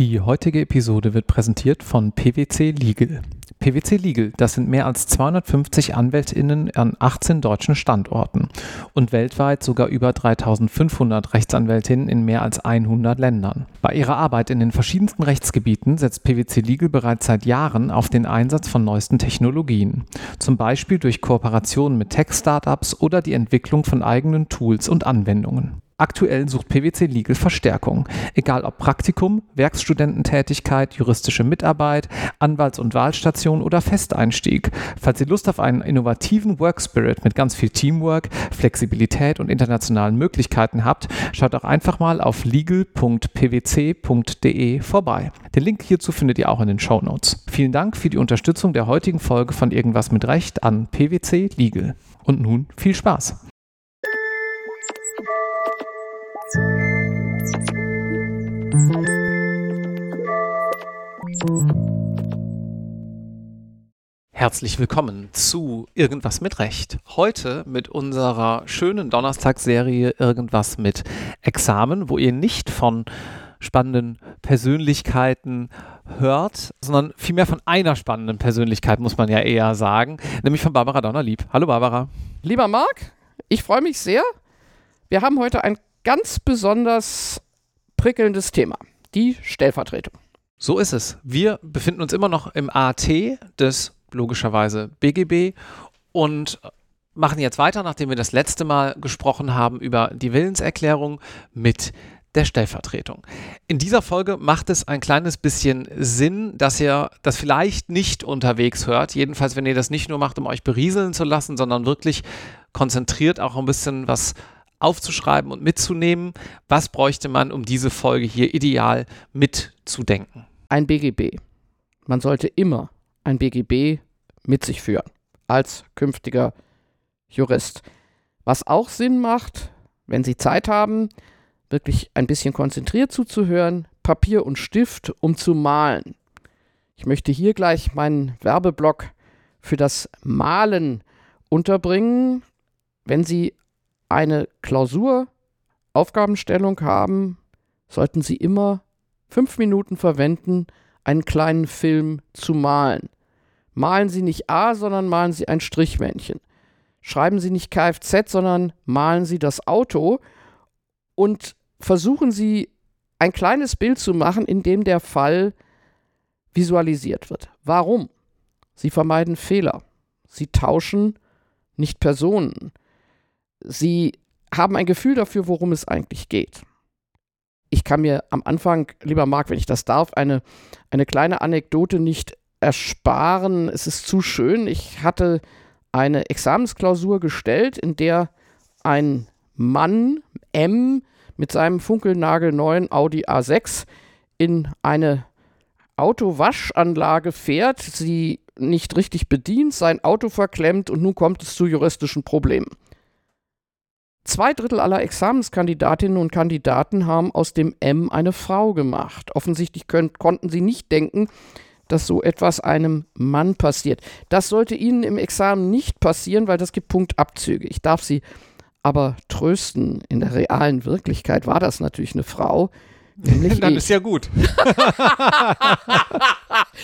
Die heutige Episode wird präsentiert von PwC Legal. PwC Legal, das sind mehr als 250 AnwältInnen an 18 deutschen Standorten und weltweit sogar über 3500 Rechtsanwältinnen in mehr als 100 Ländern. Bei ihrer Arbeit in den verschiedensten Rechtsgebieten setzt PwC Legal bereits seit Jahren auf den Einsatz von neuesten Technologien, zum Beispiel durch Kooperationen mit Tech-Startups oder die Entwicklung von eigenen Tools und Anwendungen. Aktuell sucht PwC Legal Verstärkung, egal ob Praktikum, Werkstudententätigkeit, juristische Mitarbeit, Anwalts- und Wahlstation oder Festeinstieg. Falls ihr Lust auf einen innovativen Workspirit mit ganz viel Teamwork, Flexibilität und internationalen Möglichkeiten habt, schaut auch einfach mal auf legal.pwc.de vorbei. Den Link hierzu findet ihr auch in den Show Notes. Vielen Dank für die Unterstützung der heutigen Folge von Irgendwas mit Recht an PwC Legal. Und nun viel Spaß! Herzlich willkommen zu Irgendwas mit Recht. Heute mit unserer schönen Donnerstagsserie Irgendwas mit Examen, wo ihr nicht von spannenden Persönlichkeiten hört, sondern vielmehr von einer spannenden Persönlichkeit, muss man ja eher sagen, nämlich von Barbara Donnerlieb. Hallo Barbara. Lieber Marc, ich freue mich sehr. Wir haben heute ein ganz besonders prickelndes Thema, die Stellvertretung. So ist es. Wir befinden uns immer noch im AT des logischerweise BGB und machen jetzt weiter, nachdem wir das letzte Mal gesprochen haben über die Willenserklärung mit der Stellvertretung. In dieser Folge macht es ein kleines bisschen Sinn, dass ihr das vielleicht nicht unterwegs hört. Jedenfalls, wenn ihr das nicht nur macht, um euch berieseln zu lassen, sondern wirklich konzentriert auch ein bisschen was aufzuschreiben und mitzunehmen. Was bräuchte man, um diese Folge hier ideal mitzudenken? Ein BGB. Man sollte immer ein BGB mit sich führen als künftiger Jurist. Was auch Sinn macht, wenn Sie Zeit haben, wirklich ein bisschen konzentriert zuzuhören, Papier und Stift, um zu malen. Ich möchte hier gleich meinen Werbeblock für das Malen unterbringen. Wenn Sie eine Klausur, Aufgabenstellung haben, sollten Sie immer fünf Minuten verwenden, einen kleinen Film zu malen. Malen Sie nicht A, sondern malen Sie ein Strichmännchen. Schreiben Sie nicht Kfz, sondern malen Sie das Auto und versuchen Sie ein kleines Bild zu machen, in dem der Fall visualisiert wird. Warum? Sie vermeiden Fehler. Sie tauschen nicht Personen. Sie haben ein Gefühl dafür, worum es eigentlich geht. Ich kann mir am Anfang, lieber Marc, wenn ich das darf, eine, eine kleine Anekdote nicht ersparen. Es ist zu schön. Ich hatte eine Examensklausur gestellt, in der ein Mann M mit seinem funkelnagelneuen Audi A6 in eine Autowaschanlage fährt, sie nicht richtig bedient, sein Auto verklemmt und nun kommt es zu juristischen Problemen. Zwei Drittel aller Examenskandidatinnen und Kandidaten haben aus dem M eine Frau gemacht. Offensichtlich können, konnten sie nicht denken, dass so etwas einem Mann passiert. Das sollte Ihnen im Examen nicht passieren, weil das gibt Punktabzüge. Ich darf Sie aber trösten. In der realen Wirklichkeit war das natürlich eine Frau. Dann ich. ist ja gut.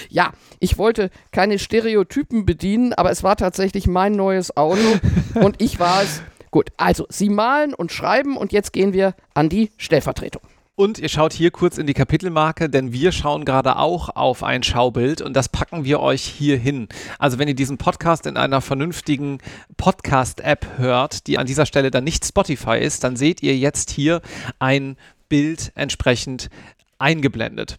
ja, ich wollte keine Stereotypen bedienen, aber es war tatsächlich mein neues Auto und ich war es. Gut, also Sie malen und schreiben und jetzt gehen wir an die Stellvertretung. Und ihr schaut hier kurz in die Kapitelmarke, denn wir schauen gerade auch auf ein Schaubild und das packen wir euch hier hin. Also wenn ihr diesen Podcast in einer vernünftigen Podcast-App hört, die an dieser Stelle dann nicht Spotify ist, dann seht ihr jetzt hier ein Bild entsprechend eingeblendet.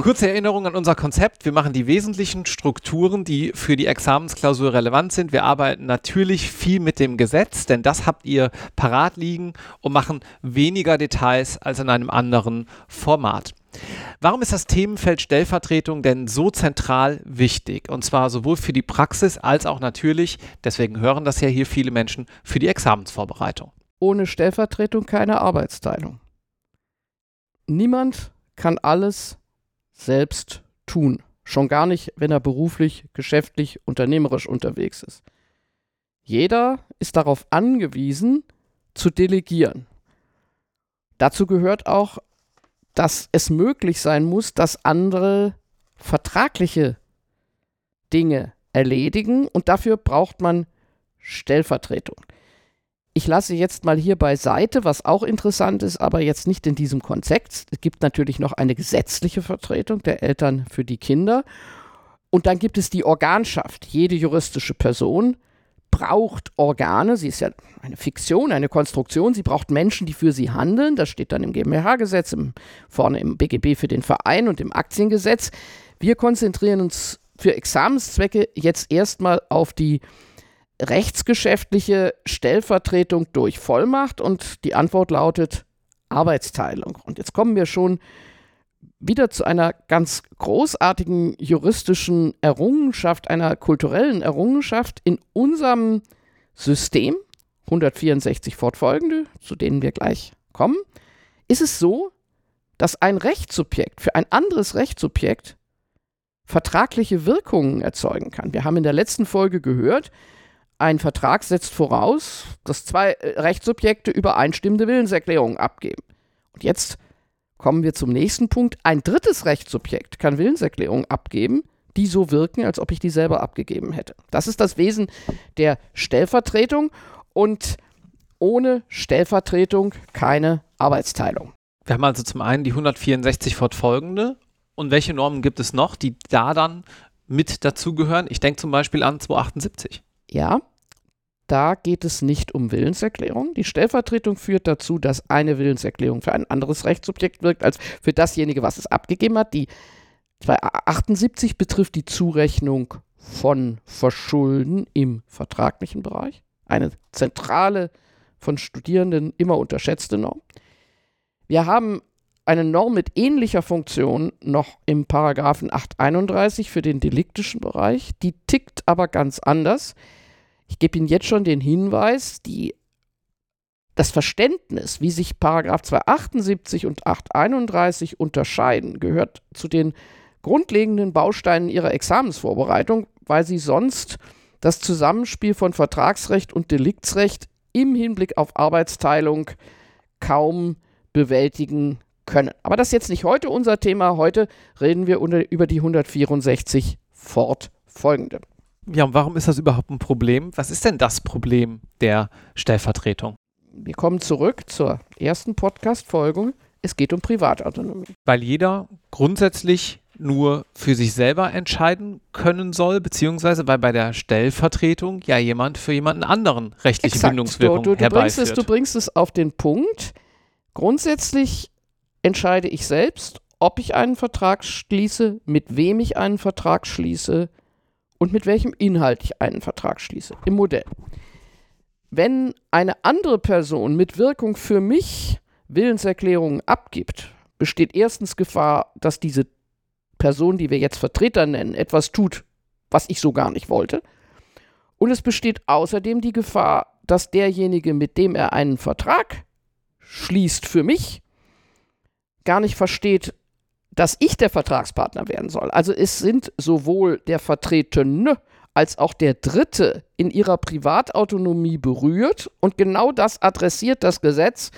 Kurze Erinnerung an unser Konzept. Wir machen die wesentlichen Strukturen, die für die Examensklausur relevant sind. Wir arbeiten natürlich viel mit dem Gesetz, denn das habt ihr parat liegen und machen weniger Details als in einem anderen Format. Warum ist das Themenfeld Stellvertretung denn so zentral wichtig? Und zwar sowohl für die Praxis als auch natürlich, deswegen hören das ja hier viele Menschen, für die Examensvorbereitung. Ohne Stellvertretung keine Arbeitsteilung. Niemand kann alles selbst tun. Schon gar nicht, wenn er beruflich, geschäftlich, unternehmerisch unterwegs ist. Jeder ist darauf angewiesen, zu delegieren. Dazu gehört auch dass es möglich sein muss, dass andere vertragliche Dinge erledigen und dafür braucht man Stellvertretung. Ich lasse jetzt mal hier beiseite, was auch interessant ist, aber jetzt nicht in diesem Kontext. Es gibt natürlich noch eine gesetzliche Vertretung der Eltern für die Kinder. Und dann gibt es die Organschaft. Jede juristische Person braucht Organe. Sie ist ja eine Fiktion, eine Konstruktion. Sie braucht Menschen, die für sie handeln. Das steht dann im GmbH-Gesetz, vorne im BGB für den Verein und im Aktiengesetz. Wir konzentrieren uns für Examenszwecke jetzt erstmal auf die rechtsgeschäftliche Stellvertretung durch Vollmacht und die Antwort lautet Arbeitsteilung. Und jetzt kommen wir schon wieder zu einer ganz großartigen juristischen Errungenschaft, einer kulturellen Errungenschaft in unserem System, 164 fortfolgende, zu denen wir gleich kommen, ist es so, dass ein Rechtssubjekt für ein anderes Rechtssubjekt vertragliche Wirkungen erzeugen kann. Wir haben in der letzten Folge gehört, ein Vertrag setzt voraus, dass zwei äh, Rechtssubjekte übereinstimmende Willenserklärungen abgeben. Und jetzt kommen wir zum nächsten Punkt. Ein drittes Rechtssubjekt kann Willenserklärungen abgeben, die so wirken, als ob ich die selber abgegeben hätte. Das ist das Wesen der Stellvertretung und ohne Stellvertretung keine Arbeitsteilung. Wir haben also zum einen die 164 fortfolgende und welche Normen gibt es noch, die da dann mit dazugehören? Ich denke zum Beispiel an 278. Ja, da geht es nicht um Willenserklärung. Die Stellvertretung führt dazu, dass eine Willenserklärung für ein anderes Rechtssubjekt wirkt als für dasjenige, was es abgegeben hat. Die 278 betrifft die Zurechnung von Verschulden im vertraglichen Bereich. Eine zentrale, von Studierenden immer unterschätzte Norm. Wir haben eine Norm mit ähnlicher Funktion noch im Paragraphen 831 für den deliktischen Bereich. Die tickt aber ganz anders. Ich gebe Ihnen jetzt schon den Hinweis, die, das Verständnis, wie sich Paragraph 278 und 831 unterscheiden, gehört zu den grundlegenden Bausteinen Ihrer Examensvorbereitung, weil Sie sonst das Zusammenspiel von Vertragsrecht und Deliktsrecht im Hinblick auf Arbeitsteilung kaum bewältigen können. Aber das ist jetzt nicht heute unser Thema. Heute reden wir unter, über die 164 fortfolgende. Ja, und warum ist das überhaupt ein Problem? Was ist denn das Problem der Stellvertretung? Wir kommen zurück zur ersten Podcast-Folge. Es geht um Privatautonomie. Weil jeder grundsätzlich nur für sich selber entscheiden können soll, beziehungsweise weil bei der Stellvertretung ja jemand für jemanden anderen rechtliche Exakt. Bindungswirkung du, du, du bringst es, du bringst es auf den Punkt. Grundsätzlich entscheide ich selbst, ob ich einen Vertrag schließe, mit wem ich einen Vertrag schließe, und mit welchem Inhalt ich einen Vertrag schließe im Modell. Wenn eine andere Person mit Wirkung für mich Willenserklärungen abgibt, besteht erstens Gefahr, dass diese Person, die wir jetzt Vertreter nennen, etwas tut, was ich so gar nicht wollte. Und es besteht außerdem die Gefahr, dass derjenige, mit dem er einen Vertrag schließt für mich, gar nicht versteht, dass ich der Vertragspartner werden soll. Also es sind sowohl der Vertretene als auch der Dritte in ihrer Privatautonomie berührt und genau das adressiert das Gesetz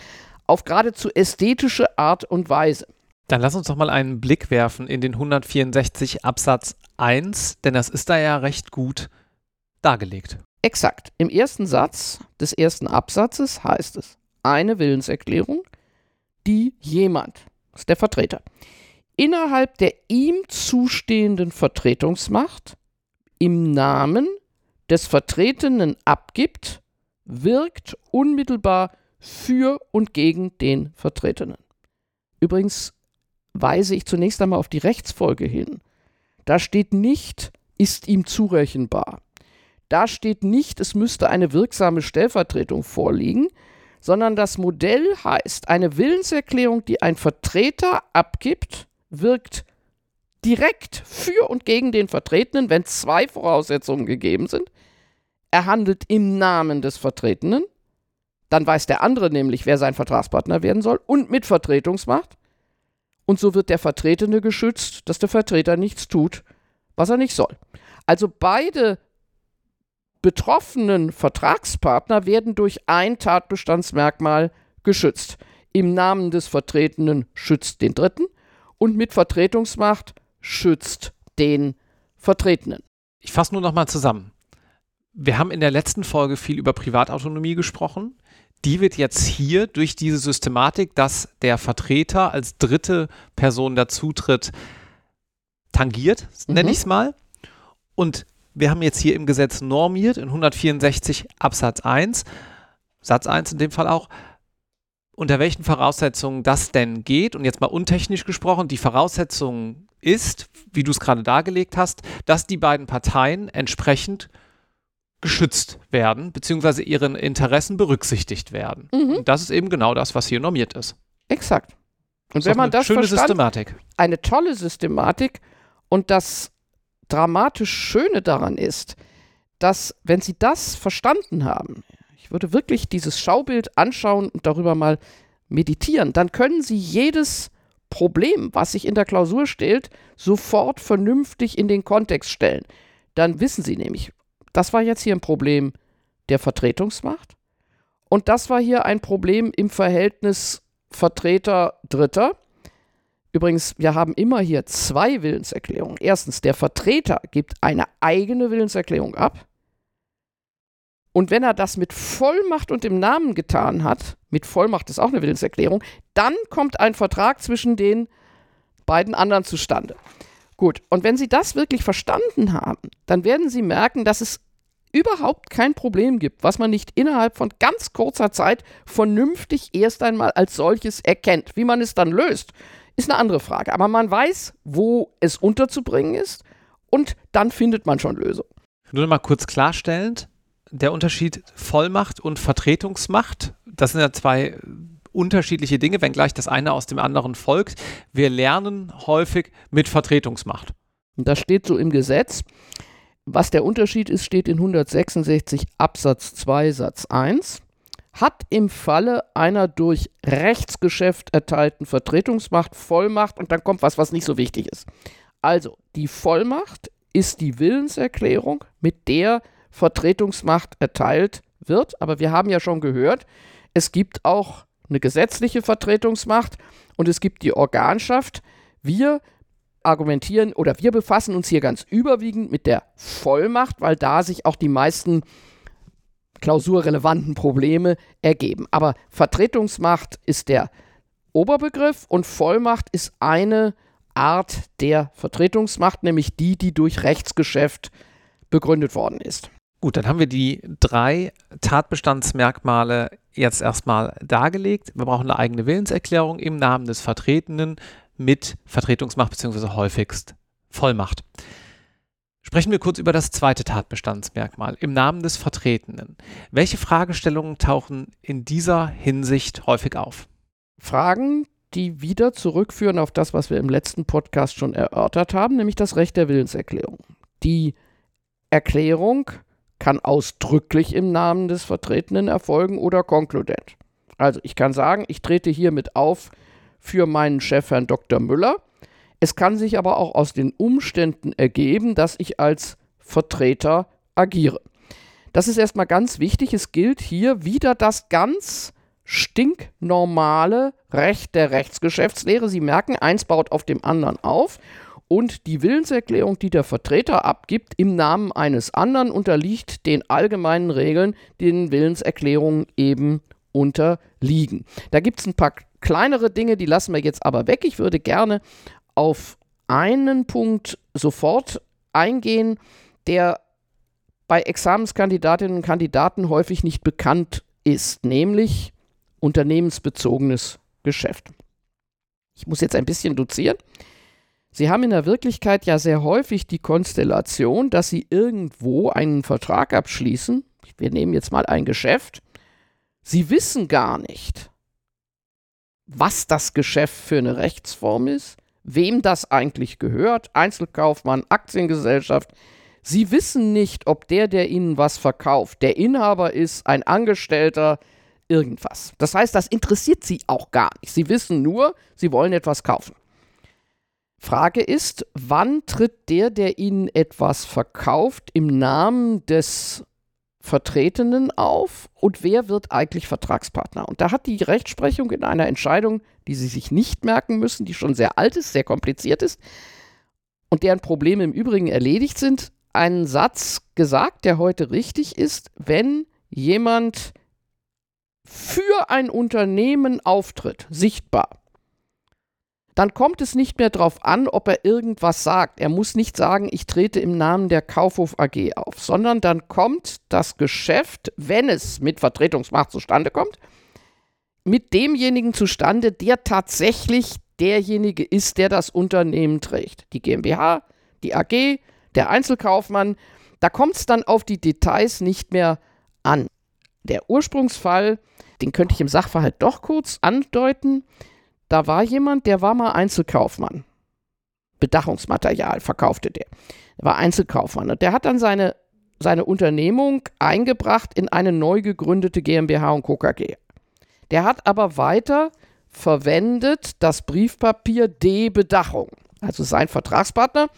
auf geradezu ästhetische Art und Weise. Dann lass uns doch mal einen Blick werfen in den 164 Absatz 1, denn das ist da ja recht gut dargelegt. Exakt. Im ersten Satz des ersten Absatzes heißt es, eine Willenserklärung, die jemand, das ist der Vertreter, innerhalb der ihm zustehenden Vertretungsmacht im Namen des Vertretenen abgibt, wirkt unmittelbar für und gegen den Vertretenen. Übrigens weise ich zunächst einmal auf die Rechtsfolge hin. Da steht nicht, ist ihm zurechenbar. Da steht nicht, es müsste eine wirksame Stellvertretung vorliegen, sondern das Modell heißt eine Willenserklärung, die ein Vertreter abgibt, wirkt direkt für und gegen den Vertretenen, wenn zwei Voraussetzungen gegeben sind. Er handelt im Namen des Vertretenen, dann weiß der andere nämlich, wer sein Vertragspartner werden soll und mit Vertretungsmacht. Und so wird der Vertretene geschützt, dass der Vertreter nichts tut, was er nicht soll. Also beide betroffenen Vertragspartner werden durch ein Tatbestandsmerkmal geschützt. im Namen des Vertretenen schützt den Dritten und mit Vertretungsmacht schützt den Vertretenen. Ich fasse nur noch mal zusammen. Wir haben in der letzten Folge viel über Privatautonomie gesprochen. Die wird jetzt hier durch diese Systematik, dass der Vertreter als dritte Person dazutritt, tangiert, mhm. nenne ich es mal. Und wir haben jetzt hier im Gesetz normiert in 164 Absatz 1, Satz 1 in dem Fall auch, unter welchen Voraussetzungen das denn geht. Und jetzt mal untechnisch gesprochen, die Voraussetzung ist, wie du es gerade dargelegt hast, dass die beiden Parteien entsprechend geschützt werden, beziehungsweise ihren Interessen berücksichtigt werden. Mhm. Und das ist eben genau das, was hier normiert ist. Exakt. Und wenn man das schöne verstand, Systematik. eine tolle Systematik und das dramatisch Schöne daran ist, dass wenn Sie das verstanden haben, ich würde wirklich dieses Schaubild anschauen und darüber mal meditieren, dann können Sie jedes Problem, was sich in der Klausur stellt, sofort vernünftig in den Kontext stellen. Dann wissen Sie nämlich, das war jetzt hier ein Problem der Vertretungsmacht und das war hier ein Problem im Verhältnis Vertreter-Dritter. Übrigens, wir haben immer hier zwei Willenserklärungen. Erstens, der Vertreter gibt eine eigene Willenserklärung ab. Und wenn er das mit Vollmacht und im Namen getan hat, mit Vollmacht ist auch eine Willenserklärung, dann kommt ein Vertrag zwischen den beiden anderen zustande. Gut, und wenn Sie das wirklich verstanden haben, dann werden Sie merken, dass es überhaupt kein Problem gibt, was man nicht innerhalb von ganz kurzer Zeit vernünftig erst einmal als solches erkennt. Wie man es dann löst, ist eine andere Frage. Aber man weiß, wo es unterzubringen ist und dann findet man schon Lösungen. Nur noch mal kurz klarstellend, der Unterschied Vollmacht und Vertretungsmacht, das sind ja zwei unterschiedliche Dinge, wenngleich das eine aus dem anderen folgt. Wir lernen häufig mit Vertretungsmacht. Das steht so im Gesetz. Was der Unterschied ist, steht in 166 Absatz 2 Satz 1 hat im Falle einer durch Rechtsgeschäft erteilten Vertretungsmacht Vollmacht und dann kommt was, was nicht so wichtig ist. Also, die Vollmacht ist die Willenserklärung, mit der Vertretungsmacht erteilt wird, aber wir haben ja schon gehört, es gibt auch eine gesetzliche Vertretungsmacht und es gibt die Organschaft. Wir argumentieren oder wir befassen uns hier ganz überwiegend mit der Vollmacht, weil da sich auch die meisten klausurrelevanten Probleme ergeben. Aber Vertretungsmacht ist der Oberbegriff und Vollmacht ist eine Art der Vertretungsmacht, nämlich die, die durch Rechtsgeschäft begründet worden ist. Gut, dann haben wir die drei Tatbestandsmerkmale jetzt erstmal dargelegt. Wir brauchen eine eigene Willenserklärung im Namen des Vertretenen mit Vertretungsmacht bzw. häufigst Vollmacht. Sprechen wir kurz über das zweite Tatbestandsmerkmal im Namen des Vertretenen. Welche Fragestellungen tauchen in dieser Hinsicht häufig auf? Fragen, die wieder zurückführen auf das, was wir im letzten Podcast schon erörtert haben, nämlich das Recht der Willenserklärung. Die Erklärung kann ausdrücklich im Namen des Vertretenen erfolgen oder konkludent. Also ich kann sagen, ich trete hiermit auf für meinen Chef Herrn Dr. Müller es kann sich aber auch aus den Umständen ergeben, dass ich als Vertreter agiere. Das ist erstmal ganz wichtig. Es gilt hier wieder das ganz stinknormale Recht der Rechtsgeschäftslehre. Sie merken, eins baut auf dem anderen auf. Und die Willenserklärung, die der Vertreter abgibt im Namen eines anderen, unterliegt den allgemeinen Regeln, denen Willenserklärungen eben unterliegen. Da gibt es ein paar kleinere Dinge, die lassen wir jetzt aber weg. Ich würde gerne auf einen Punkt sofort eingehen, der bei Examenskandidatinnen und Kandidaten häufig nicht bekannt ist, nämlich unternehmensbezogenes Geschäft. Ich muss jetzt ein bisschen dozieren. Sie haben in der Wirklichkeit ja sehr häufig die Konstellation, dass Sie irgendwo einen Vertrag abschließen. Wir nehmen jetzt mal ein Geschäft. Sie wissen gar nicht, was das Geschäft für eine Rechtsform ist wem das eigentlich gehört, Einzelkaufmann, Aktiengesellschaft. Sie wissen nicht, ob der, der Ihnen was verkauft, der Inhaber ist, ein Angestellter, irgendwas. Das heißt, das interessiert Sie auch gar nicht. Sie wissen nur, Sie wollen etwas kaufen. Frage ist, wann tritt der, der Ihnen etwas verkauft, im Namen des Vertretenen auf und wer wird eigentlich Vertragspartner? Und da hat die Rechtsprechung in einer Entscheidung, die Sie sich nicht merken müssen, die schon sehr alt ist, sehr kompliziert ist und deren Probleme im Übrigen erledigt sind, einen Satz gesagt, der heute richtig ist, wenn jemand für ein Unternehmen auftritt, sichtbar, dann kommt es nicht mehr darauf an, ob er irgendwas sagt. Er muss nicht sagen, ich trete im Namen der Kaufhof AG auf, sondern dann kommt das Geschäft, wenn es mit Vertretungsmacht zustande kommt, mit demjenigen zustande, der tatsächlich derjenige ist, der das Unternehmen trägt. Die GmbH, die AG, der Einzelkaufmann. Da kommt es dann auf die Details nicht mehr an. Der Ursprungsfall, den könnte ich im Sachverhalt doch kurz andeuten. Da war jemand, der war mal Einzelkaufmann. Bedachungsmaterial verkaufte der. Er war Einzelkaufmann. Und der hat dann seine, seine Unternehmung eingebracht in eine neu gegründete GmbH und Co. KG. Der hat aber weiter verwendet das Briefpapier D Bedachung. Also sein Vertragspartner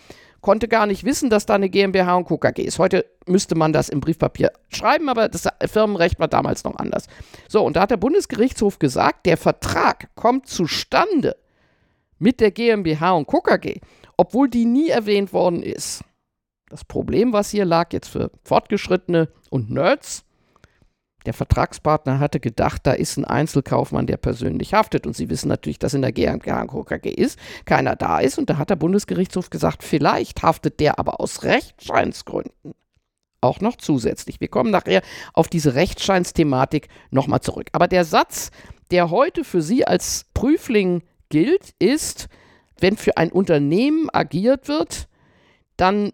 konnte gar nicht wissen, dass da eine GmbH und Co. KG ist. Heute müsste man das im Briefpapier schreiben, aber das Firmenrecht war damals noch anders. So, und da hat der Bundesgerichtshof gesagt, der Vertrag kommt zustande mit der GmbH und Co. KG, obwohl die nie erwähnt worden ist. Das Problem, was hier lag, jetzt für Fortgeschrittene und Nerds, der Vertragspartner hatte gedacht, da ist ein Einzelkaufmann, der persönlich haftet. Und Sie wissen natürlich, dass in der GmbH KG ist, keiner da ist. Und da hat der Bundesgerichtshof gesagt, vielleicht haftet der aber aus Rechtsscheinsgründen auch noch zusätzlich. Wir kommen nachher auf diese Rechtsscheinsthematik nochmal zurück. Aber der Satz, der heute für Sie als Prüfling gilt, ist, wenn für ein Unternehmen agiert wird, dann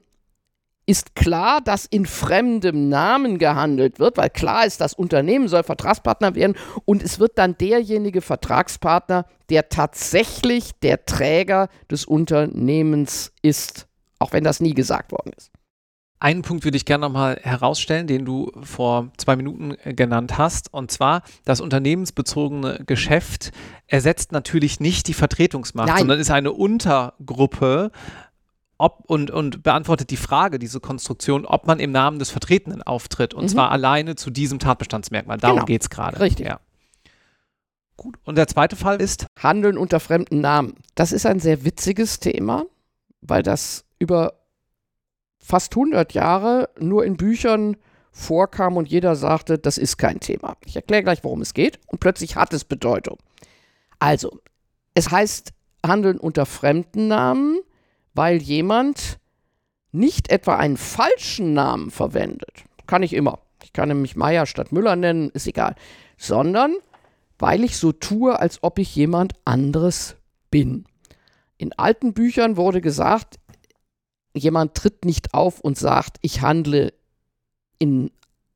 ist klar, dass in fremdem Namen gehandelt wird, weil klar ist, das Unternehmen soll Vertragspartner werden und es wird dann derjenige Vertragspartner, der tatsächlich der Träger des Unternehmens ist, auch wenn das nie gesagt worden ist. Einen Punkt würde ich gerne nochmal herausstellen, den du vor zwei Minuten äh, genannt hast. Und zwar, das unternehmensbezogene Geschäft ersetzt natürlich nicht die Vertretungsmacht, Nein. sondern ist eine Untergruppe ob und, und beantwortet die Frage, diese Konstruktion, ob man im Namen des Vertretenen auftritt. Und mhm. zwar alleine zu diesem Tatbestandsmerkmal. Darum genau. geht es gerade. Richtig. Ja. Gut. Und der zweite Fall ist? Handeln unter fremden Namen. Das ist ein sehr witziges Thema, weil das über fast 100 Jahre nur in Büchern vorkam und jeder sagte, das ist kein Thema. Ich erkläre gleich, worum es geht und plötzlich hat es Bedeutung. Also, es heißt Handeln unter fremden Namen weil jemand nicht etwa einen falschen Namen verwendet. Kann ich immer. Ich kann nämlich Meier statt Müller nennen, ist egal. Sondern weil ich so tue, als ob ich jemand anderes bin. In alten Büchern wurde gesagt, jemand tritt nicht auf und sagt, ich handle in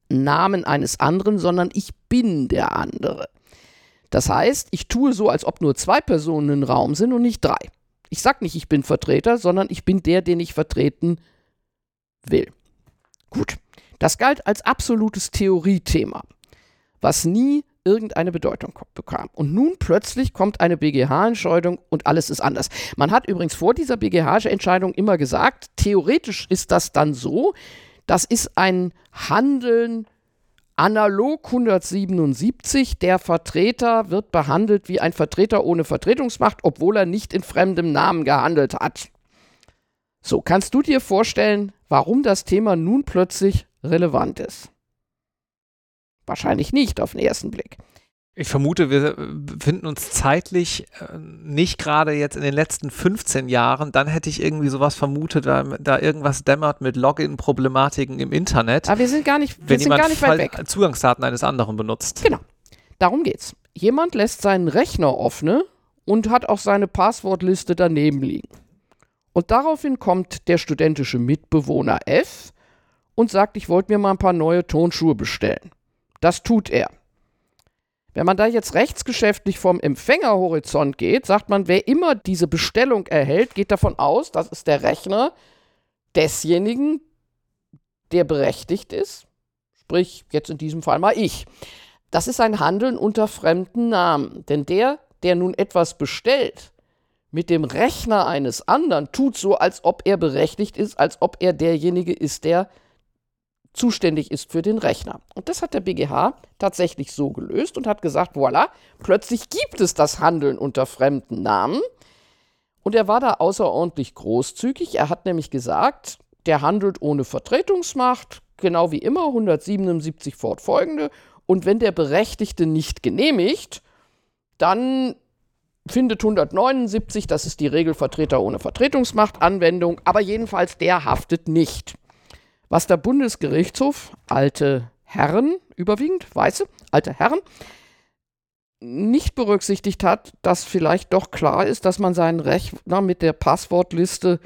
Namen eines anderen, sondern ich bin der andere. Das heißt, ich tue so, als ob nur zwei Personen im Raum sind und nicht drei. Ich sage nicht, ich bin Vertreter, sondern ich bin der, den ich vertreten will. Gut. Das galt als absolutes Theoriethema, was nie irgendeine Bedeutung bekam. Und nun plötzlich kommt eine BGH-Entscheidung und alles ist anders. Man hat übrigens vor dieser BGH-Entscheidung immer gesagt, theoretisch ist das dann so, das ist ein Handeln Analog 177, der Vertreter wird behandelt wie ein Vertreter ohne Vertretungsmacht, obwohl er nicht in fremdem Namen gehandelt hat. So, kannst du dir vorstellen, warum das Thema nun plötzlich relevant ist? Wahrscheinlich nicht auf den ersten Blick. Ich vermute, wir befinden uns zeitlich äh, nicht gerade jetzt in den letzten 15 Jahren. Dann hätte ich irgendwie sowas vermutet, da, da irgendwas dämmert mit Login-Problematiken im Internet. Aber wir sind gar nicht, wir wenn sind gar nicht weit weg. Zugangsdaten eines anderen benutzt. Genau. Darum geht's. Jemand lässt seinen Rechner offen und hat auch seine Passwortliste daneben liegen. Und daraufhin kommt der studentische Mitbewohner F und sagt, ich wollte mir mal ein paar neue Tonschuhe bestellen. Das tut er. Wenn man da jetzt rechtsgeschäftlich vom Empfängerhorizont geht, sagt man, wer immer diese Bestellung erhält, geht davon aus, das ist der Rechner desjenigen, der berechtigt ist. Sprich, jetzt in diesem Fall mal ich. Das ist ein Handeln unter fremden Namen. Denn der, der nun etwas bestellt, mit dem Rechner eines anderen, tut so, als ob er berechtigt ist, als ob er derjenige ist, der zuständig ist für den Rechner. Und das hat der BGH tatsächlich so gelöst und hat gesagt, voilà, plötzlich gibt es das Handeln unter fremden Namen. Und er war da außerordentlich großzügig. Er hat nämlich gesagt, der handelt ohne Vertretungsmacht, genau wie immer, 177 fortfolgende. Und wenn der Berechtigte nicht genehmigt, dann findet 179, das ist die Regel Vertreter ohne Vertretungsmacht, Anwendung, aber jedenfalls der haftet nicht. Was der Bundesgerichtshof, alte Herren, überwiegend weiße, alte Herren, nicht berücksichtigt hat, dass vielleicht doch klar ist, dass man seinen Rechner mit der Passwortliste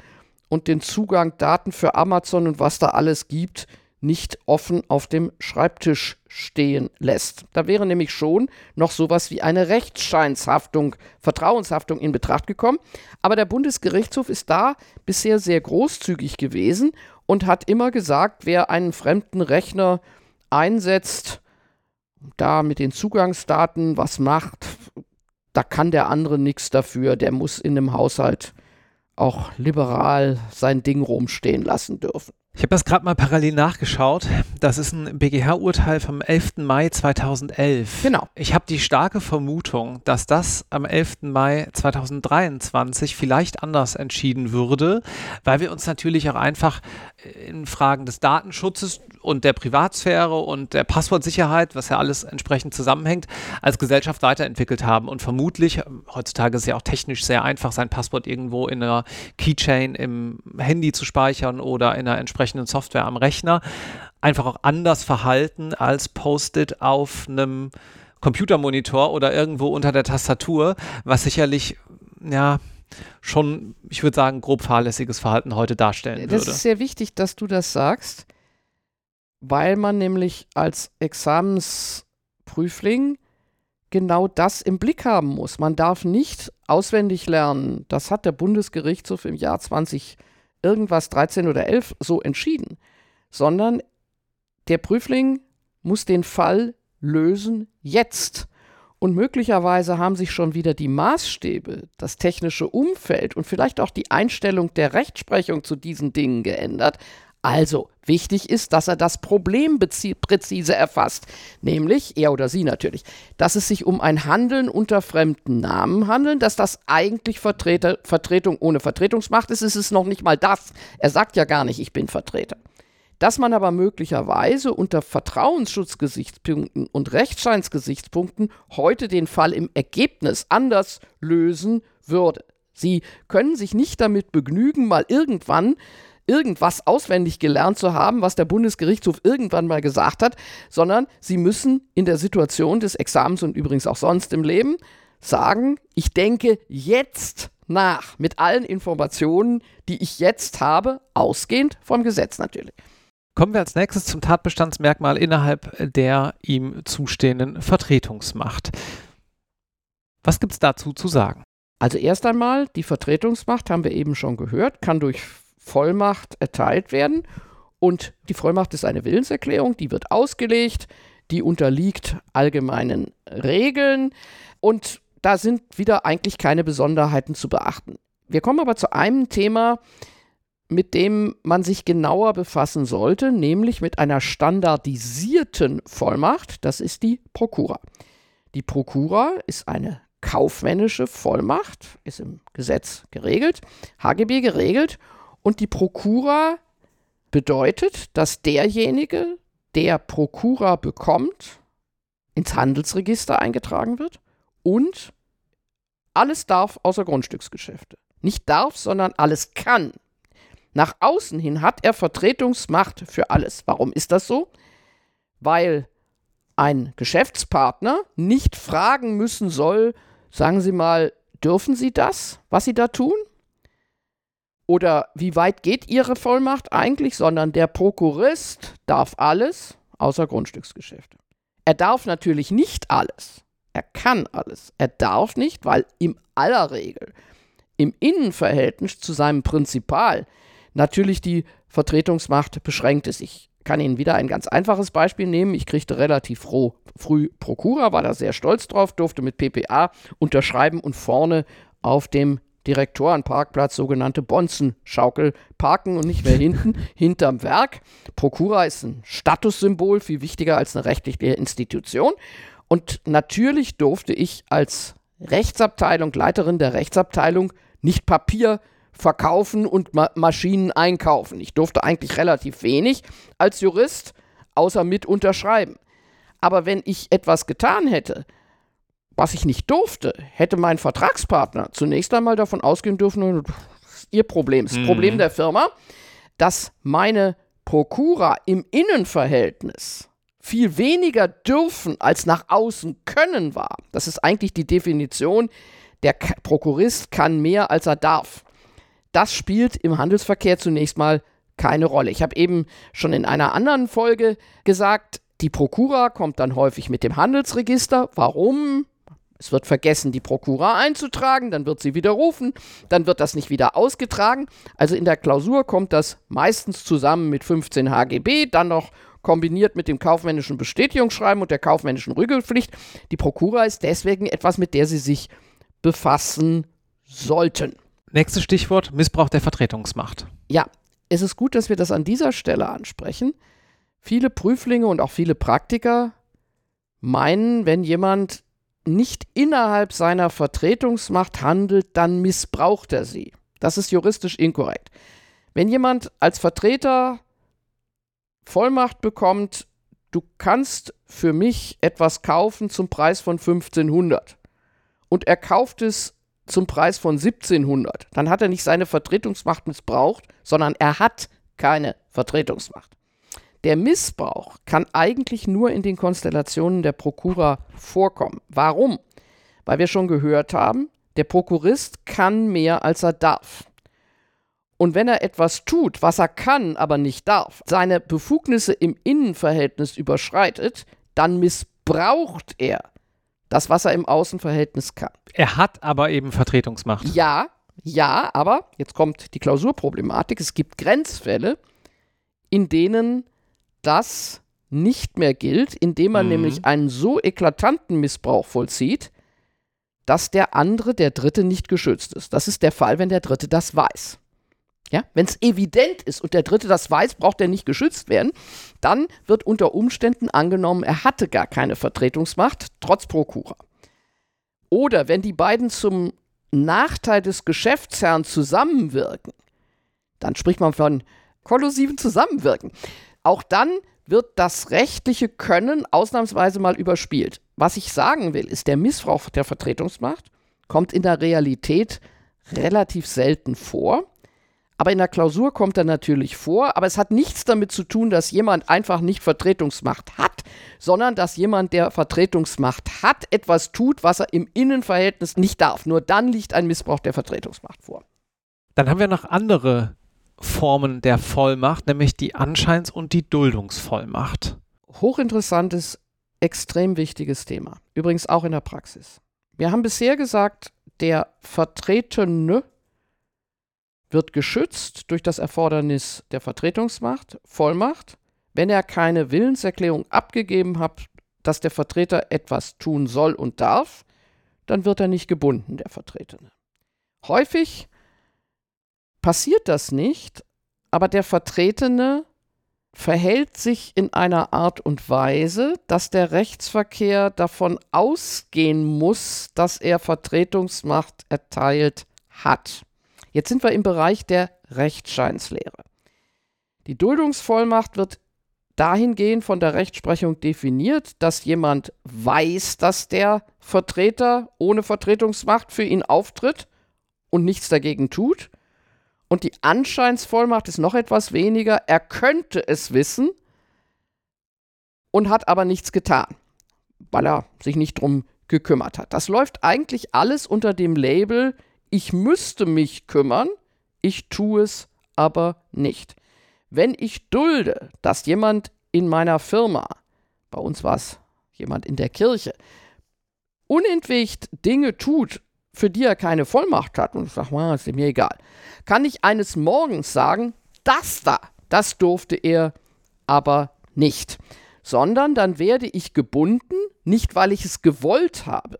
und den Zugang Daten für Amazon und was da alles gibt, nicht offen auf dem Schreibtisch stehen lässt. Da wäre nämlich schon noch sowas wie eine Rechtsscheinshaftung, Vertrauenshaftung in Betracht gekommen. Aber der Bundesgerichtshof ist da bisher sehr großzügig gewesen und hat immer gesagt, wer einen fremden Rechner einsetzt, da mit den Zugangsdaten was macht, da kann der andere nichts dafür. Der muss in einem Haushalt auch liberal sein Ding rumstehen lassen dürfen. Ich habe das gerade mal parallel nachgeschaut. Das ist ein BGH-Urteil vom 11. Mai 2011. Genau. Ich habe die starke Vermutung, dass das am 11. Mai 2023 vielleicht anders entschieden würde, weil wir uns natürlich auch einfach in Fragen des Datenschutzes und der Privatsphäre und der Passwortsicherheit, was ja alles entsprechend zusammenhängt, als Gesellschaft weiterentwickelt haben. Und vermutlich, heutzutage ist es ja auch technisch sehr einfach, sein Passwort irgendwo in einer Keychain im Handy zu speichern oder in einer entsprechenden entsprechenden Software am Rechner einfach auch anders verhalten als Post-it auf einem Computermonitor oder irgendwo unter der Tastatur, was sicherlich, ja, schon, ich würde sagen, grob fahrlässiges Verhalten heute darstellen das würde. Das ist sehr wichtig, dass du das sagst, weil man nämlich als Examensprüfling genau das im Blick haben muss. Man darf nicht auswendig lernen. Das hat der Bundesgerichtshof im Jahr 20 irgendwas 13 oder 11 so entschieden, sondern der Prüfling muss den Fall lösen jetzt. Und möglicherweise haben sich schon wieder die Maßstäbe, das technische Umfeld und vielleicht auch die Einstellung der Rechtsprechung zu diesen Dingen geändert, also, wichtig ist, dass er das Problem präzise erfasst, nämlich, er oder sie natürlich, dass es sich um ein Handeln unter fremden Namen handelt, dass das eigentlich Vertreter, Vertretung ohne Vertretungsmacht ist, es ist noch nicht mal das. Er sagt ja gar nicht, ich bin Vertreter. Dass man aber möglicherweise unter Vertrauensschutzgesichtspunkten und Rechtsscheinsgesichtspunkten heute den Fall im Ergebnis anders lösen würde. Sie können sich nicht damit begnügen, mal irgendwann irgendwas auswendig gelernt zu haben, was der Bundesgerichtshof irgendwann mal gesagt hat, sondern sie müssen in der Situation des Examens und übrigens auch sonst im Leben sagen, ich denke jetzt nach mit allen Informationen, die ich jetzt habe, ausgehend vom Gesetz natürlich. Kommen wir als nächstes zum Tatbestandsmerkmal innerhalb der ihm zustehenden Vertretungsmacht. Was gibt es dazu zu sagen? Also erst einmal, die Vertretungsmacht, haben wir eben schon gehört, kann durch Vollmacht erteilt werden. Und die Vollmacht ist eine Willenserklärung, die wird ausgelegt, die unterliegt allgemeinen Regeln und da sind wieder eigentlich keine Besonderheiten zu beachten. Wir kommen aber zu einem Thema, mit dem man sich genauer befassen sollte, nämlich mit einer standardisierten Vollmacht, das ist die Prokura. Die Prokura ist eine kaufmännische Vollmacht, ist im Gesetz geregelt, HGB geregelt und die Prokura bedeutet, dass derjenige, der Prokura bekommt, ins Handelsregister eingetragen wird und alles darf außer Grundstücksgeschäfte. Nicht darf, sondern alles kann. Nach außen hin hat er Vertretungsmacht für alles. Warum ist das so? Weil ein Geschäftspartner nicht fragen müssen soll, sagen Sie mal, dürfen Sie das, was Sie da tun? Oder wie weit geht Ihre Vollmacht eigentlich, sondern der Prokurist darf alles außer Grundstücksgeschäfte. Er darf natürlich nicht alles. Er kann alles. Er darf nicht, weil im aller Regel im Innenverhältnis zu seinem Prinzipal natürlich die Vertretungsmacht beschränkt ist. Ich kann Ihnen wieder ein ganz einfaches Beispiel nehmen. Ich kriegte relativ froh, früh Prokura, war da sehr stolz drauf, durfte mit PPA unterschreiben und vorne auf dem Direktorenparkplatz, sogenannte Bonzenschaukel, parken und nicht mehr hinten, hinterm Werk. Prokura ist ein Statussymbol, viel wichtiger als eine rechtliche Institution. Und natürlich durfte ich als Rechtsabteilung, Leiterin der Rechtsabteilung, nicht Papier verkaufen und Ma Maschinen einkaufen. Ich durfte eigentlich relativ wenig als Jurist, außer mit unterschreiben. Aber wenn ich etwas getan hätte, was ich nicht durfte, hätte mein Vertragspartner zunächst einmal davon ausgehen dürfen, das ist ihr Problem, das, mhm. Problem der Firma, dass meine Prokura im Innenverhältnis viel weniger dürfen als nach außen können war. Das ist eigentlich die Definition, der Prokurist kann mehr als er darf. Das spielt im Handelsverkehr zunächst mal keine Rolle. Ich habe eben schon in einer anderen Folge gesagt, die Prokura kommt dann häufig mit dem Handelsregister. Warum? Es wird vergessen, die Prokura einzutragen, dann wird sie widerrufen, dann wird das nicht wieder ausgetragen. Also in der Klausur kommt das meistens zusammen mit 15 HGB, dann noch kombiniert mit dem kaufmännischen Bestätigungsschreiben und der kaufmännischen Rügelpflicht. Die Prokura ist deswegen etwas, mit der Sie sich befassen sollten. Nächstes Stichwort: Missbrauch der Vertretungsmacht. Ja, es ist gut, dass wir das an dieser Stelle ansprechen. Viele Prüflinge und auch viele Praktiker meinen, wenn jemand nicht innerhalb seiner Vertretungsmacht handelt, dann missbraucht er sie. Das ist juristisch inkorrekt. Wenn jemand als Vertreter Vollmacht bekommt, du kannst für mich etwas kaufen zum Preis von 1500 und er kauft es zum Preis von 1700, dann hat er nicht seine Vertretungsmacht missbraucht, sondern er hat keine Vertretungsmacht. Der Missbrauch kann eigentlich nur in den Konstellationen der Prokura vorkommen. Warum? Weil wir schon gehört haben, der Prokurist kann mehr als er darf. Und wenn er etwas tut, was er kann, aber nicht darf, seine Befugnisse im Innenverhältnis überschreitet, dann missbraucht er das, was er im Außenverhältnis kann. Er hat aber eben Vertretungsmacht. Ja, ja, aber jetzt kommt die Klausurproblematik. Es gibt Grenzfälle, in denen das nicht mehr gilt, indem man mhm. nämlich einen so eklatanten Missbrauch vollzieht, dass der andere, der Dritte, nicht geschützt ist. Das ist der Fall, wenn der Dritte das weiß. Ja, wenn es evident ist und der Dritte das weiß, braucht er nicht geschützt werden. Dann wird unter Umständen angenommen, er hatte gar keine Vertretungsmacht, trotz Prokura. Oder wenn die beiden zum Nachteil des Geschäftsherrn zusammenwirken, dann spricht man von kollusiven Zusammenwirken. Auch dann wird das rechtliche Können ausnahmsweise mal überspielt. Was ich sagen will, ist, der Missbrauch der Vertretungsmacht kommt in der Realität relativ selten vor. Aber in der Klausur kommt er natürlich vor. Aber es hat nichts damit zu tun, dass jemand einfach nicht Vertretungsmacht hat, sondern dass jemand, der Vertretungsmacht hat, etwas tut, was er im Innenverhältnis nicht darf. Nur dann liegt ein Missbrauch der Vertretungsmacht vor. Dann haben wir noch andere Formen der Vollmacht, nämlich die Anscheins- und die Duldungsvollmacht. Hochinteressantes, extrem wichtiges Thema. Übrigens auch in der Praxis. Wir haben bisher gesagt, der Vertretene wird geschützt durch das Erfordernis der Vertretungsmacht, Vollmacht, wenn er keine Willenserklärung abgegeben hat, dass der Vertreter etwas tun soll und darf, dann wird er nicht gebunden, der Vertretene. Häufig passiert das nicht, aber der Vertretene verhält sich in einer Art und Weise, dass der Rechtsverkehr davon ausgehen muss, dass er Vertretungsmacht erteilt hat. Jetzt sind wir im Bereich der Rechtsscheinslehre. Die Duldungsvollmacht wird dahingehend von der Rechtsprechung definiert, dass jemand weiß, dass der Vertreter ohne Vertretungsmacht für ihn auftritt und nichts dagegen tut und die Anscheinsvollmacht ist noch etwas weniger. Er könnte es wissen und hat aber nichts getan, weil er sich nicht drum gekümmert hat. Das läuft eigentlich alles unter dem Label, ich müsste mich kümmern, ich tue es aber nicht. Wenn ich dulde, dass jemand in meiner Firma, bei uns war es jemand in der Kirche, unentwegt Dinge tut, für die er keine Vollmacht hat, und ich sage, mal, ist mir egal, kann ich eines Morgens sagen, das da, das durfte er aber nicht. Sondern dann werde ich gebunden, nicht weil ich es gewollt habe,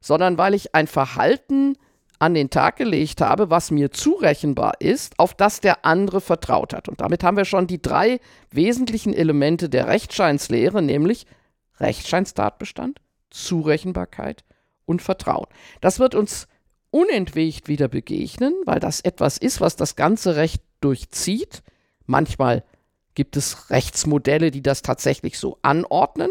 sondern weil ich ein Verhalten an den Tag gelegt habe, was mir zurechenbar ist, auf das der andere vertraut hat. Und damit haben wir schon die drei wesentlichen Elemente der Rechtscheinslehre, nämlich Rechtscheinstatbestand, Zurechenbarkeit und Vertrauen. Das wird uns unentwegt wieder begegnen, weil das etwas ist, was das ganze Recht durchzieht. Manchmal gibt es Rechtsmodelle, die das tatsächlich so anordnen.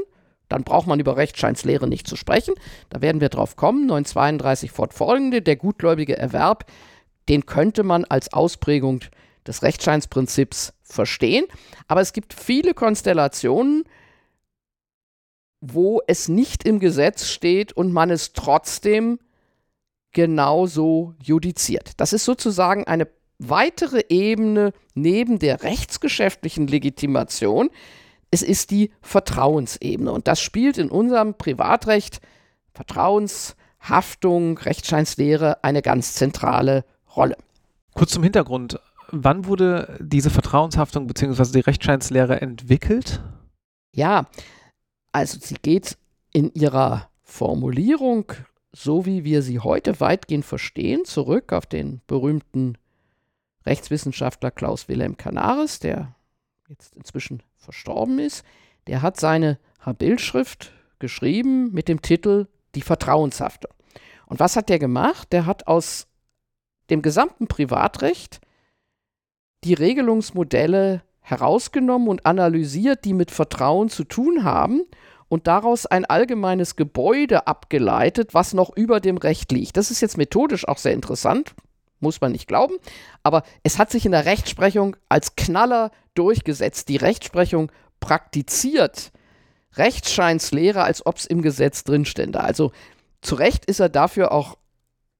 Dann braucht man über Rechtscheinslehre nicht zu sprechen. Da werden wir drauf kommen. 932 fortfolgende, der gutgläubige Erwerb, den könnte man als Ausprägung des Rechtscheinsprinzips verstehen. Aber es gibt viele Konstellationen, wo es nicht im Gesetz steht und man es trotzdem genauso judiziert. Das ist sozusagen eine weitere Ebene neben der rechtsgeschäftlichen Legitimation. Es ist die Vertrauensebene und das spielt in unserem Privatrecht Vertrauenshaftung, Rechtscheinslehre eine ganz zentrale Rolle. Kurz zum Hintergrund. Wann wurde diese Vertrauenshaftung bzw. die Rechtscheinslehre entwickelt? Ja, also sie geht in ihrer Formulierung, so wie wir sie heute weitgehend verstehen, zurück auf den berühmten Rechtswissenschaftler Klaus Wilhelm Canaris, der jetzt inzwischen verstorben ist. Der hat seine Bildschrift geschrieben mit dem Titel Die Vertrauenshaftung. Und was hat der gemacht? Der hat aus dem gesamten Privatrecht die Regelungsmodelle herausgenommen und analysiert, die mit Vertrauen zu tun haben und daraus ein allgemeines Gebäude abgeleitet, was noch über dem Recht liegt. Das ist jetzt methodisch auch sehr interessant, muss man nicht glauben, aber es hat sich in der Rechtsprechung als Knaller durchgesetzt. Die Rechtsprechung praktiziert Rechtscheinslehre, als ob es im Gesetz drinstände. Also zu Recht ist er dafür auch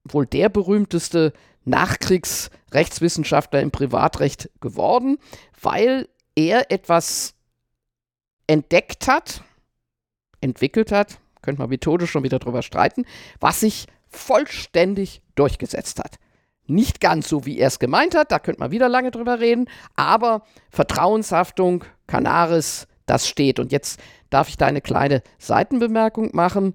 wohl der berühmteste Nachkriegsrechtswissenschaftler im Privatrecht geworden, weil er etwas entdeckt hat, entwickelt hat, könnte man methodisch schon wieder drüber streiten, was sich vollständig durchgesetzt hat. Nicht ganz so, wie er es gemeint hat, da könnte man wieder lange drüber reden, aber Vertrauenshaftung, Canaris, das steht. Und jetzt darf ich da eine kleine Seitenbemerkung machen.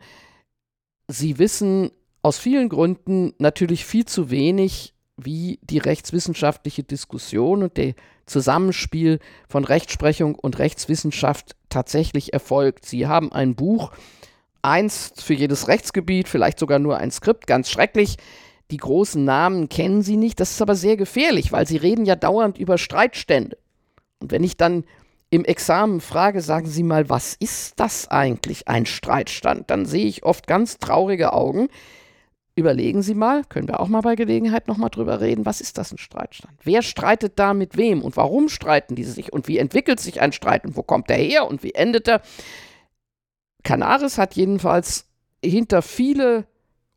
Sie wissen aus vielen Gründen natürlich viel zu wenig, wie die rechtswissenschaftliche Diskussion und der Zusammenspiel von Rechtsprechung und Rechtswissenschaft tatsächlich erfolgt. Sie haben ein Buch, eins für jedes Rechtsgebiet, vielleicht sogar nur ein Skript, ganz schrecklich. Die großen Namen kennen Sie nicht, das ist aber sehr gefährlich, weil Sie reden ja dauernd über Streitstände. Und wenn ich dann im Examen frage, sagen Sie mal, was ist das eigentlich, ein Streitstand? Dann sehe ich oft ganz traurige Augen. Überlegen Sie mal, können wir auch mal bei Gelegenheit nochmal drüber reden, was ist das ein Streitstand? Wer streitet da mit wem und warum streiten die sich und wie entwickelt sich ein Streit und wo kommt er her und wie endet er? Canaris hat jedenfalls hinter viele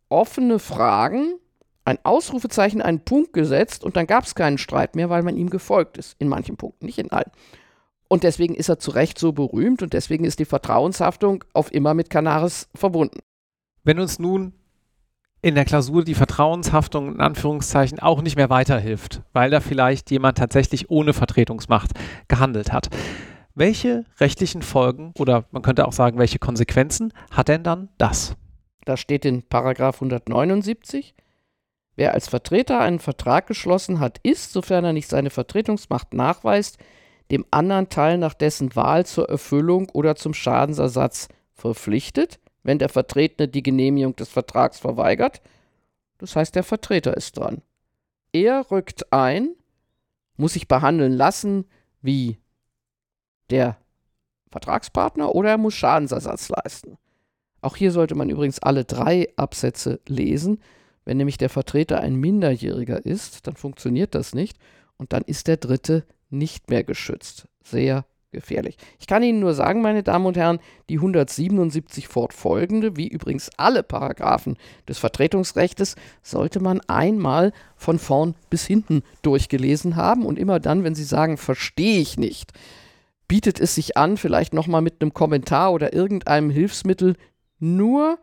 offene Fragen ein Ausrufezeichen, einen Punkt gesetzt und dann gab es keinen Streit mehr, weil man ihm gefolgt ist. In manchen Punkten, nicht in allen. Und deswegen ist er zu Recht so berühmt und deswegen ist die Vertrauenshaftung auf immer mit Canaris verbunden. Wenn uns nun in der Klausur die Vertrauenshaftung in Anführungszeichen auch nicht mehr weiterhilft, weil da vielleicht jemand tatsächlich ohne Vertretungsmacht gehandelt hat. Welche rechtlichen Folgen oder man könnte auch sagen, welche Konsequenzen hat denn dann das? Da steht in Paragraph 179 Wer als Vertreter einen Vertrag geschlossen hat, ist, sofern er nicht seine Vertretungsmacht nachweist, dem anderen Teil nach dessen Wahl zur Erfüllung oder zum Schadensersatz verpflichtet, wenn der Vertretene die Genehmigung des Vertrags verweigert. Das heißt, der Vertreter ist dran. Er rückt ein, muss sich behandeln lassen wie der Vertragspartner oder er muss Schadensersatz leisten. Auch hier sollte man übrigens alle drei Absätze lesen. Wenn nämlich der Vertreter ein Minderjähriger ist, dann funktioniert das nicht und dann ist der Dritte nicht mehr geschützt. Sehr gefährlich. Ich kann Ihnen nur sagen, meine Damen und Herren, die 177 fortfolgende, wie übrigens alle Paragraphen des Vertretungsrechts, sollte man einmal von vorn bis hinten durchgelesen haben und immer dann, wenn Sie sagen, verstehe ich nicht, bietet es sich an, vielleicht nochmal mit einem Kommentar oder irgendeinem Hilfsmittel nur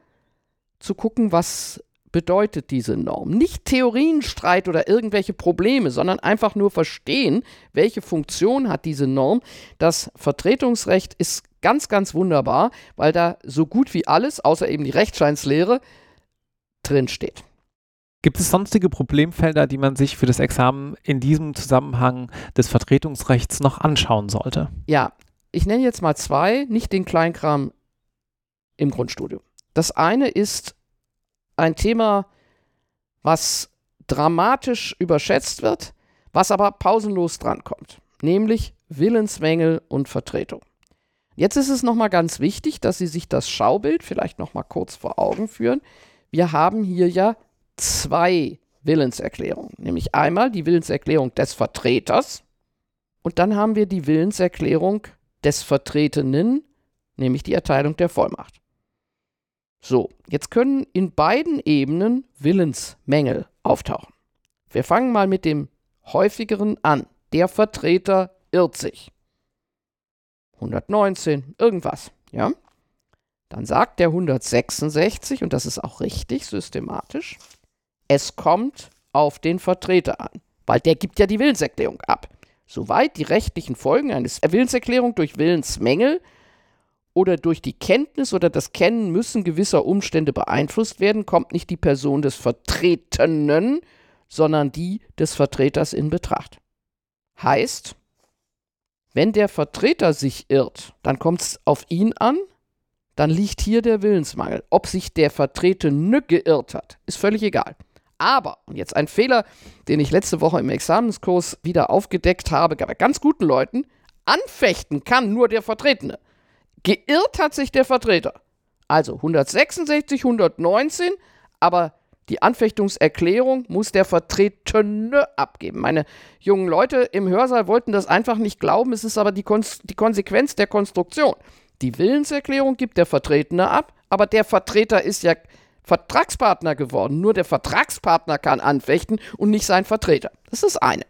zu gucken, was bedeutet diese Norm. Nicht Theorienstreit oder irgendwelche Probleme, sondern einfach nur verstehen, welche Funktion hat diese Norm. Das Vertretungsrecht ist ganz, ganz wunderbar, weil da so gut wie alles, außer eben die Rechtscheinslehre, drin steht. Gibt es sonstige Problemfelder, die man sich für das Examen in diesem Zusammenhang des Vertretungsrechts noch anschauen sollte? Ja, ich nenne jetzt mal zwei, nicht den Kleinkram im Grundstudium. Das eine ist ein Thema, was dramatisch überschätzt wird, was aber pausenlos drankommt, nämlich Willensmängel und Vertretung. Jetzt ist es nochmal ganz wichtig, dass Sie sich das Schaubild vielleicht nochmal kurz vor Augen führen. Wir haben hier ja zwei Willenserklärungen, nämlich einmal die Willenserklärung des Vertreters und dann haben wir die Willenserklärung des Vertretenen, nämlich die Erteilung der Vollmacht. So, jetzt können in beiden Ebenen Willensmängel auftauchen. Wir fangen mal mit dem häufigeren an. Der Vertreter irrt sich. 119, irgendwas, ja? Dann sagt der 166, und das ist auch richtig systematisch, es kommt auf den Vertreter an, weil der gibt ja die Willenserklärung ab. Soweit die rechtlichen Folgen eines Willenserklärung durch Willensmängel oder durch die Kenntnis oder das Kennen müssen gewisser Umstände beeinflusst werden, kommt nicht die Person des Vertretenen, sondern die des Vertreters in Betracht. Heißt, wenn der Vertreter sich irrt, dann kommt es auf ihn an, dann liegt hier der Willensmangel. Ob sich der Vertretene geirrt hat, ist völlig egal. Aber, und jetzt ein Fehler, den ich letzte Woche im Examenskurs wieder aufgedeckt habe, bei ganz guten Leuten, anfechten kann nur der Vertretene. Geirrt hat sich der Vertreter. Also 166, 119, aber die Anfechtungserklärung muss der Vertretene abgeben. Meine jungen Leute im Hörsaal wollten das einfach nicht glauben. Es ist aber die, Kon die Konsequenz der Konstruktion. Die Willenserklärung gibt der Vertretene ab, aber der Vertreter ist ja Vertragspartner geworden. Nur der Vertragspartner kann anfechten und nicht sein Vertreter. Das ist eine.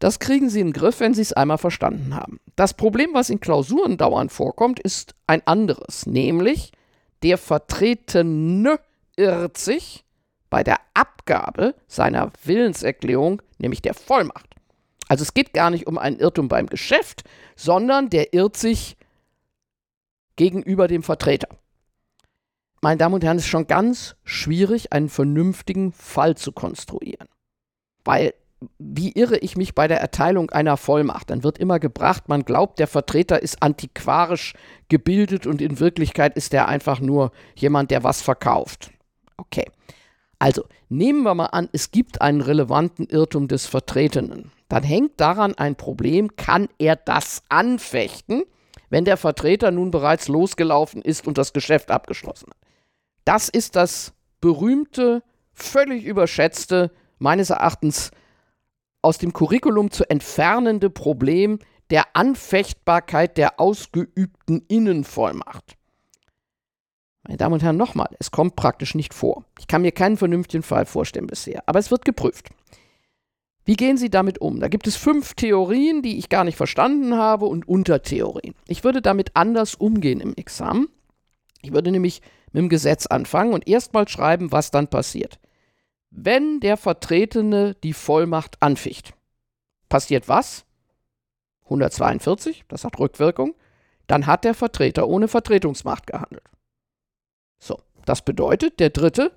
Das kriegen Sie in den Griff, wenn Sie es einmal verstanden haben. Das Problem, was in Klausuren dauernd vorkommt, ist ein anderes, nämlich der Vertretene irrt sich bei der Abgabe seiner Willenserklärung, nämlich der Vollmacht. Also es geht gar nicht um einen Irrtum beim Geschäft, sondern der irrt sich gegenüber dem Vertreter. Meine Damen und Herren, es ist schon ganz schwierig, einen vernünftigen Fall zu konstruieren. Weil, wie irre ich mich bei der Erteilung einer Vollmacht? Dann wird immer gebracht, man glaubt, der Vertreter ist antiquarisch gebildet und in Wirklichkeit ist er einfach nur jemand, der was verkauft. Okay. Also nehmen wir mal an, es gibt einen relevanten Irrtum des Vertretenen. Dann hängt daran ein Problem, kann er das anfechten, wenn der Vertreter nun bereits losgelaufen ist und das Geschäft abgeschlossen hat. Das ist das berühmte, völlig überschätzte, meines Erachtens aus dem Curriculum zu entfernende Problem der Anfechtbarkeit der ausgeübten Innenvollmacht. Meine Damen und Herren, nochmal, es kommt praktisch nicht vor. Ich kann mir keinen vernünftigen Fall vorstellen bisher, aber es wird geprüft. Wie gehen Sie damit um? Da gibt es fünf Theorien, die ich gar nicht verstanden habe und Untertheorien. Ich würde damit anders umgehen im Examen. Ich würde nämlich mit dem Gesetz anfangen und erstmal schreiben, was dann passiert. Wenn der Vertretene die Vollmacht anficht, passiert was? 142, das hat Rückwirkung. Dann hat der Vertreter ohne Vertretungsmacht gehandelt. So, das bedeutet, der Dritte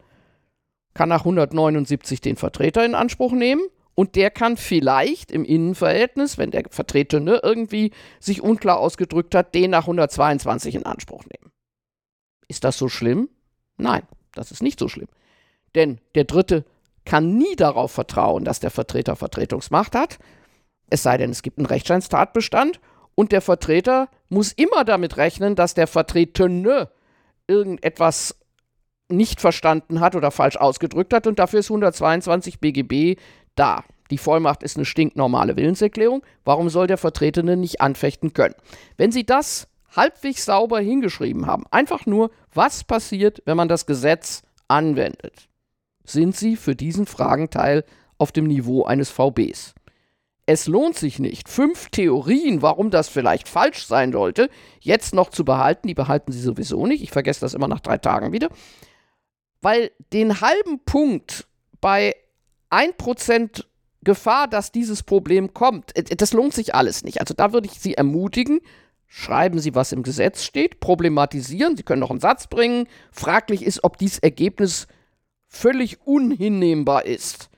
kann nach 179 den Vertreter in Anspruch nehmen und der kann vielleicht im Innenverhältnis, wenn der Vertretene irgendwie sich unklar ausgedrückt hat, den nach 122 in Anspruch nehmen. Ist das so schlimm? Nein, das ist nicht so schlimm. Denn der Dritte kann nie darauf vertrauen, dass der Vertreter Vertretungsmacht hat, es sei denn, es gibt einen Rechtscheinstatbestand und der Vertreter muss immer damit rechnen, dass der Vertretene irgendetwas nicht verstanden hat oder falsch ausgedrückt hat und dafür ist 122 BGB da. Die Vollmacht ist eine stinknormale Willenserklärung. Warum soll der Vertretene nicht anfechten können? Wenn Sie das halbwegs sauber hingeschrieben haben, einfach nur, was passiert, wenn man das Gesetz anwendet, sind Sie für diesen Fragenteil auf dem Niveau eines VBs es lohnt sich nicht, fünf Theorien, warum das vielleicht falsch sein sollte, jetzt noch zu behalten. Die behalten sie sowieso nicht. Ich vergesse das immer nach drei Tagen wieder. Weil den halben Punkt bei 1% Gefahr, dass dieses Problem kommt, äh, das lohnt sich alles nicht. Also da würde ich Sie ermutigen, schreiben Sie, was im Gesetz steht, problematisieren, Sie können noch einen Satz bringen. Fraglich ist, ob dieses Ergebnis völlig unhinnehmbar ist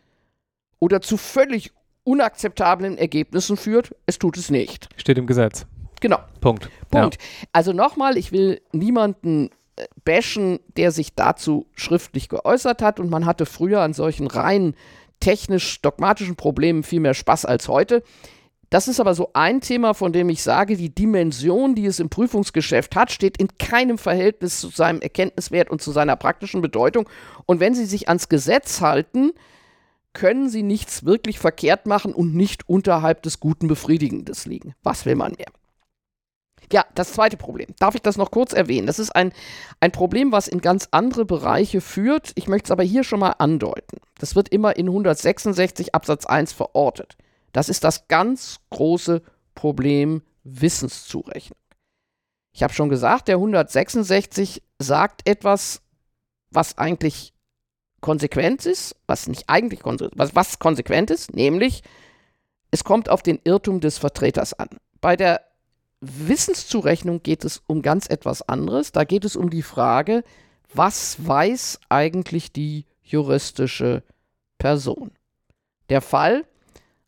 oder zu völlig unakzeptablen Ergebnissen führt. Es tut es nicht. Steht im Gesetz. Genau. Punkt. Punkt. Ja. Also nochmal, ich will niemanden äh, bashen, der sich dazu schriftlich geäußert hat und man hatte früher an solchen rein technisch-dogmatischen Problemen viel mehr Spaß als heute. Das ist aber so ein Thema, von dem ich sage, die Dimension, die es im Prüfungsgeschäft hat, steht in keinem Verhältnis zu seinem Erkenntniswert und zu seiner praktischen Bedeutung. Und wenn Sie sich ans Gesetz halten, können Sie nichts wirklich verkehrt machen und nicht unterhalb des Guten Befriedigendes liegen. Was will man mehr? Ja, das zweite Problem. Darf ich das noch kurz erwähnen? Das ist ein, ein Problem, was in ganz andere Bereiche führt. Ich möchte es aber hier schon mal andeuten. Das wird immer in 166 Absatz 1 verortet. Das ist das ganz große Problem Wissenszurechnung. Ich habe schon gesagt, der 166 sagt etwas, was eigentlich konsequent ist, was nicht eigentlich was, was konsequent ist, nämlich es kommt auf den Irrtum des Vertreters an. Bei der Wissenszurechnung geht es um ganz etwas anderes. Da geht es um die Frage, was weiß eigentlich die juristische Person? Der Fall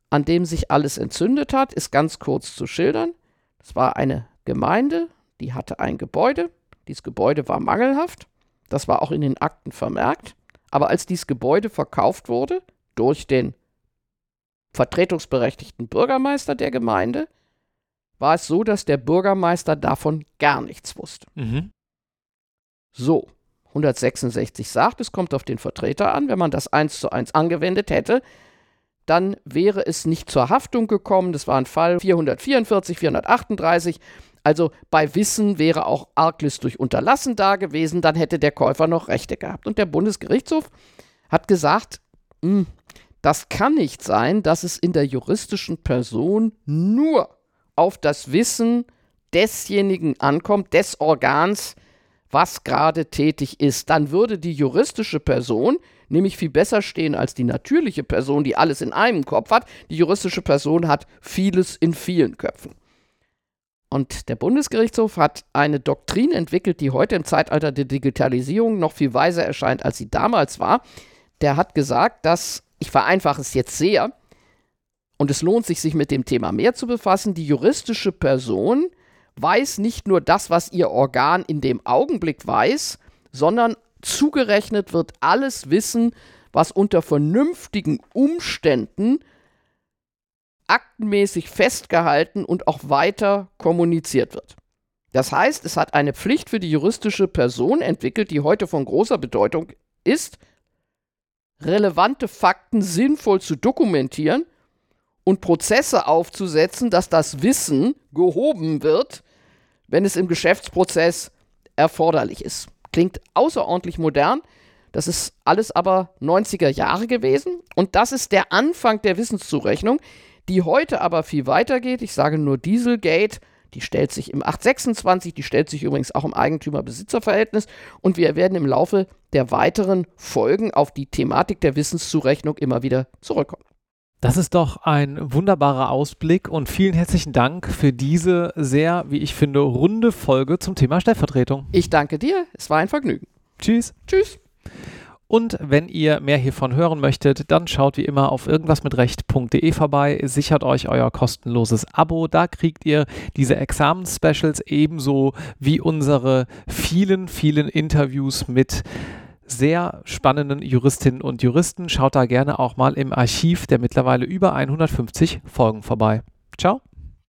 an dem sich alles entzündet hat, ist ganz kurz zu schildern. Es war eine Gemeinde, die hatte ein Gebäude. Dieses Gebäude war mangelhaft. Das war auch in den Akten vermerkt. Aber als dieses Gebäude verkauft wurde durch den vertretungsberechtigten Bürgermeister der Gemeinde, war es so, dass der Bürgermeister davon gar nichts wusste. Mhm. So, 166 sagt, es kommt auf den Vertreter an. Wenn man das eins zu eins angewendet hätte, dann wäre es nicht zur Haftung gekommen. Das war ein Fall 444, 438. Also bei Wissen wäre auch Arglist durch Unterlassen da gewesen, dann hätte der Käufer noch Rechte gehabt. Und der Bundesgerichtshof hat gesagt, hm, das kann nicht sein, dass es in der juristischen Person nur auf das Wissen desjenigen ankommt, des Organs, was gerade tätig ist. Dann würde die juristische Person nämlich viel besser stehen als die natürliche Person, die alles in einem Kopf hat. Die juristische Person hat vieles in vielen Köpfen. Und der Bundesgerichtshof hat eine Doktrin entwickelt, die heute im Zeitalter der Digitalisierung noch viel weiser erscheint, als sie damals war. Der hat gesagt, dass, ich vereinfache es jetzt sehr, und es lohnt sich, sich mit dem Thema mehr zu befassen, die juristische Person weiß nicht nur das, was ihr Organ in dem Augenblick weiß, sondern zugerechnet wird alles Wissen, was unter vernünftigen Umständen aktenmäßig festgehalten und auch weiter kommuniziert wird. Das heißt, es hat eine Pflicht für die juristische Person entwickelt, die heute von großer Bedeutung ist, relevante Fakten sinnvoll zu dokumentieren und Prozesse aufzusetzen, dass das Wissen gehoben wird, wenn es im Geschäftsprozess erforderlich ist klingt außerordentlich modern. Das ist alles aber 90er Jahre gewesen. Und das ist der Anfang der Wissenszurechnung, die heute aber viel weiter geht. Ich sage nur Dieselgate. Die stellt sich im 826, die stellt sich übrigens auch im Eigentümer-Besitzer-Verhältnis. Und wir werden im Laufe der weiteren Folgen auf die Thematik der Wissenszurechnung immer wieder zurückkommen. Das ist doch ein wunderbarer Ausblick und vielen herzlichen Dank für diese sehr, wie ich finde, runde Folge zum Thema Stellvertretung. Ich danke dir, es war ein Vergnügen. Tschüss. Tschüss. Und wenn ihr mehr hiervon hören möchtet, dann schaut wie immer auf irgendwasmitrecht.de vorbei, sichert euch euer kostenloses Abo. Da kriegt ihr diese Examens-Specials ebenso wie unsere vielen, vielen Interviews mit sehr spannenden Juristinnen und Juristen. Schaut da gerne auch mal im Archiv der mittlerweile über 150 Folgen vorbei. Ciao.